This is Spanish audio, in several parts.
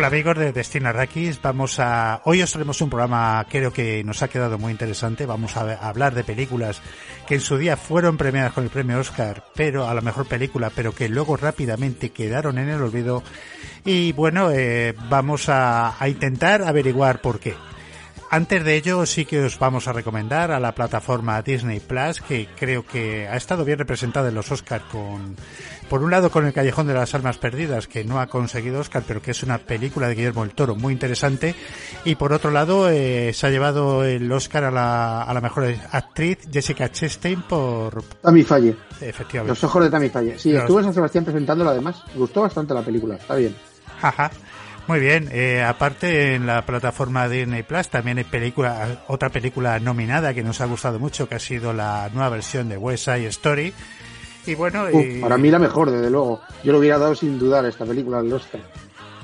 Hola amigos de Destino Arrakis, vamos a hoy os traemos un programa creo que nos ha quedado muy interesante, vamos a hablar de películas que en su día fueron premiadas con el premio Oscar, pero a la mejor película, pero que luego rápidamente quedaron en el olvido. Y bueno, eh, vamos a, a intentar averiguar por qué. Antes de ello, sí que os vamos a recomendar a la plataforma Disney Plus, que creo que ha estado bien representada en los Oscars con, por un lado, con El Callejón de las Almas Perdidas, que no ha conseguido Oscar, pero que es una película de Guillermo del Toro muy interesante. Y por otro lado, eh, se ha llevado el Oscar a la, a la mejor actriz, Jessica Chastain, por. Tammy Falle. Efectivamente. Los ojos de Tammy Falle. Sí, Los- estuve en San Sebastián presentándola además. Gustó bastante la película, está bien. Jaja. Muy bien, eh, aparte en la plataforma Disney Plus también hay película, otra película nominada que nos ha gustado mucho, que ha sido la nueva versión de West Side Story. Y bueno, y- para mí la mejor, desde luego. Yo lo hubiera dado sin dudar esta película al Oscar.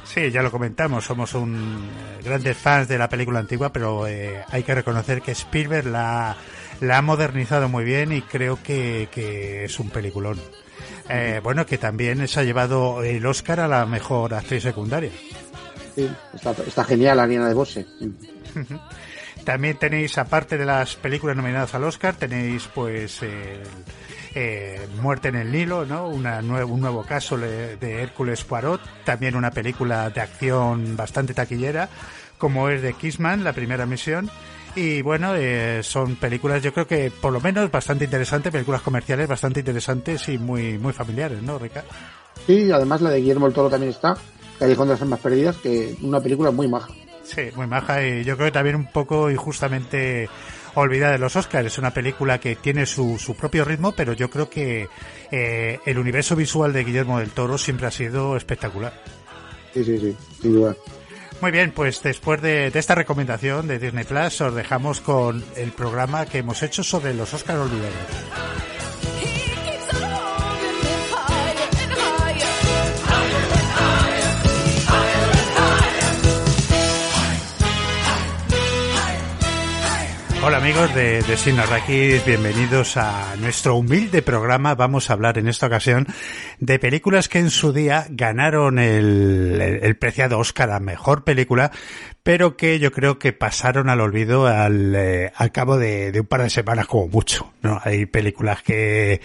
sí, ya lo comentamos, somos un eh, grandes fans de la película antigua, pero eh, hay que reconocer que Spielberg la, la ha modernizado muy bien y creo que, que es un peliculón. Eh, bueno, que también se ha llevado el Oscar a la mejor actriz secundaria. Sí, está, está genial Ariana de Bose. También tenéis, aparte de las películas nominadas al Oscar, tenéis pues el, eh, Muerte en el Nilo, ¿no? Una nue- un nuevo caso de Hércules Poirot, también una película de acción bastante taquillera, como es de Kissman, la primera misión. Y bueno, eh, son películas, yo creo que por lo menos bastante interesantes, películas comerciales bastante interesantes y muy, muy familiares, ¿no, Ricardo? Sí, además la de Guillermo el Toro también está. Callejón de las Almas Perdidas, que una película muy maja. Sí, muy maja y yo creo que también un poco injustamente olvidada de los Oscars. Es una película que tiene su, su propio ritmo, pero yo creo que eh, el universo visual de Guillermo del Toro siempre ha sido espectacular. Sí, sí, sí, sin duda. Muy bien, pues después de, de esta recomendación de Disney Plus, os dejamos con el programa que hemos hecho sobre los Oscars olvidados. Hola amigos de, de Cine Arrakis, bienvenidos a nuestro humilde programa. Vamos a hablar en esta ocasión de películas que en su día ganaron el, el- el preciado Oscar a Mejor Película, pero que yo creo que pasaron al olvido al, eh, al cabo de, de un par de semanas como mucho. ¿no? Hay películas que,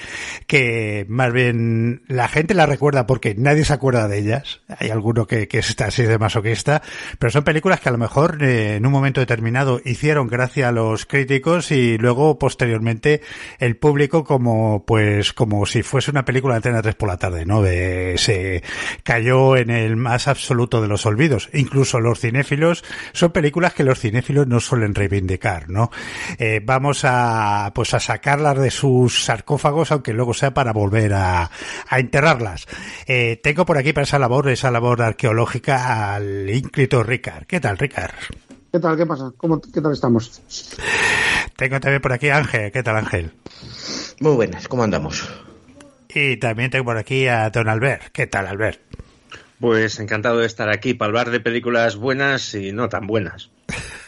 que más bien la gente las recuerda porque nadie se acuerda de ellas. Hay alguno que, que está así de masoquista, pero son películas que a lo mejor eh, en un momento determinado hicieron gracia a los críticos y luego posteriormente el público como pues como si fuese una película de Antena 3 por la tarde, ¿no? De, se cayó en el más absoluto de los olvidos. Incluso los cinéfilos son películas que los cinéfilos no suelen reivindicar, ¿no? Eh, vamos a pues a sacarlas de sus sarcófagos, aunque luego sea para volver a, a enterrarlas. Eh, tengo por aquí para esa labor, esa labor arqueológica al ínclito Ricard. ¿Qué tal, Ricard? ¿Qué tal? ¿Qué pasa? ¿Cómo, ¿Qué tal estamos? Tengo también por aquí a Ángel. ¿Qué tal, Ángel? Muy buenas, ¿cómo andamos? Y también tengo por aquí a Don Albert. ¿Qué tal, Albert? Pues encantado de estar aquí para hablar de películas buenas y no tan buenas.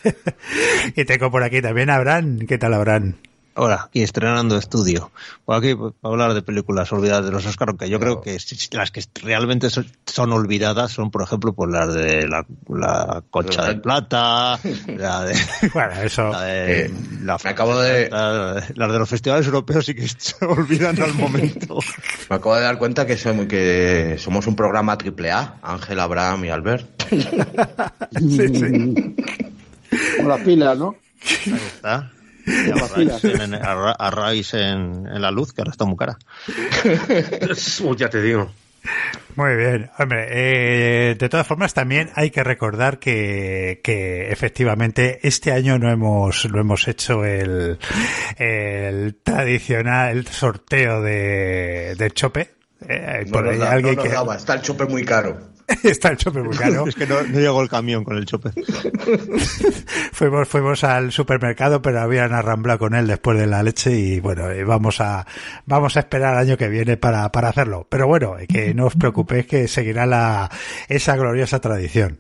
Y tengo por aquí también a Abraham. ¿Qué tal, Abraham? Ahora, y estrenando estudio. Por aquí, para hablar de películas olvidadas de los Oscar, aunque yo creo que sí, las que realmente son, son olvidadas son, por ejemplo, pues las de la, la Concha de Plata, la de... Bueno, eso... La de, Eh, la me acabo de- la- las de los festivales europeos sí que se olvidan al momento. Me acabo de dar cuenta que, som- que somos un programa triple A, Ángel, Abraham y Albert. Como las pilas, ¿no? Ahí está. Y a raíz en, en, en la luz, que ahora está muy cara. Uy, ya te digo. Muy bien, hombre, eh, de todas formas también hay que recordar que, que efectivamente este año no hemos, no hemos hecho el, el tradicional el sorteo de, del chope. Eh, No por nos ahí da- alguien no nos que daba, está el chope muy caro. está el chope muy caro. Es que no, no llegó el camión con el chope. fuimos, fuimos al supermercado, pero habían arramblado con él después de la leche y bueno, eh, vamos a, vamos a esperar al año que viene para, para hacerlo. Pero bueno, eh, que no os preocupéis que seguirá la, esa gloriosa tradición.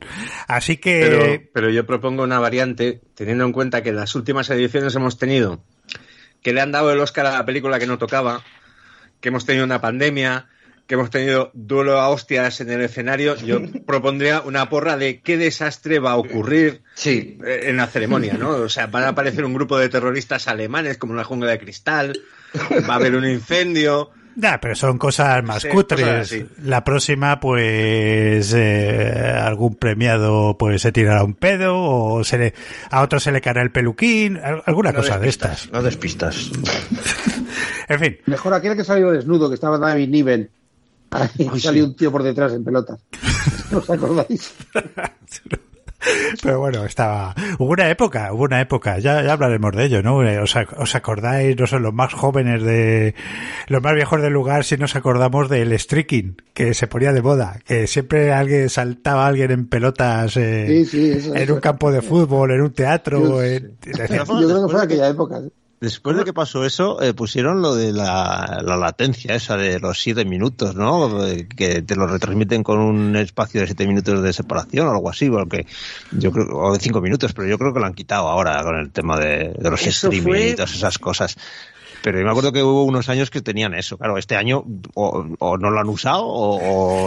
Así Pero, que, pero yo propongo una variante, teniendo en cuenta que en las últimas ediciones hemos tenido que le han dado el Oscar a la película que no tocaba, que hemos tenido una pandemia, que hemos tenido duelo a hostias en el escenario, yo propondría una porra de qué desastre va a ocurrir Sí, eh, en la ceremonia, ¿no? O sea, van a aparecer un grupo de terroristas alemanes como la jungla de cristal, va a haber un incendio. Nah, pero son cosas más Sí, cutres. cosas. La próxima, pues, eh, algún premiado, pues, se tirará un pedo o se le, a otro se le caerá el peluquín, al- alguna no cosa de estas. No despistas. En fin, Mejor aquel que salió desnudo, que estaba David Niven. Ahí Ay, salió sí. un tío por detrás en pelotas. ¿No os acordáis? Pero bueno, estaba. Hubo una época, hubo una época, ya, ya hablaremos de ello, ¿no? Eh, ¿Os, ac- os acordáis, no son los más jóvenes de. los más viejos del lugar, si nos acordamos del streaking, que se ponía de moda, que siempre alguien saltaba alguien en pelotas eh, Sí, sí, eso, en eso. un campo de fútbol, en un teatro. Yo- en- decía, Yo creo que fue aquella época. ¿eh? Después de que pasó eso, eh, pusieron lo de la, la latencia esa de los siete minutos, ¿no? Que te lo retransmiten con un espacio de siete minutos de separación o algo así, porque yo creo, o de cinco minutos, pero yo creo que lo han quitado ahora con el tema de, de los Eso streaming fue- y todas esas cosas. Pero yo me acuerdo que hubo unos años que tenían eso. Claro, este año o, o no lo han usado o,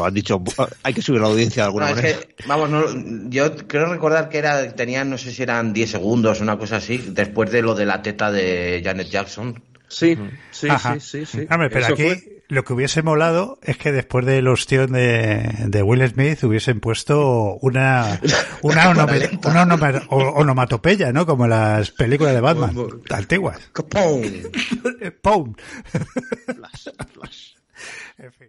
o han dicho "Bu- hay que subir la audiencia de alguna No, es manera. que, vamos, no, yo creo recordar que era, tenían, no sé si eran 10 segundos, una cosa así, después de lo de la teta de Janet Jackson. Sí, sí, Ajá. sí, sí, sí. Hombre, pero Eso aquí fue- lo que hubiese molado es que después del ostión de, de Will Smith hubiesen puesto una una, onome- una onome- o- onomatopeya, ¿no? Como en las películas de Batman antiguas. ¡Pum! Flash, flash. En fin.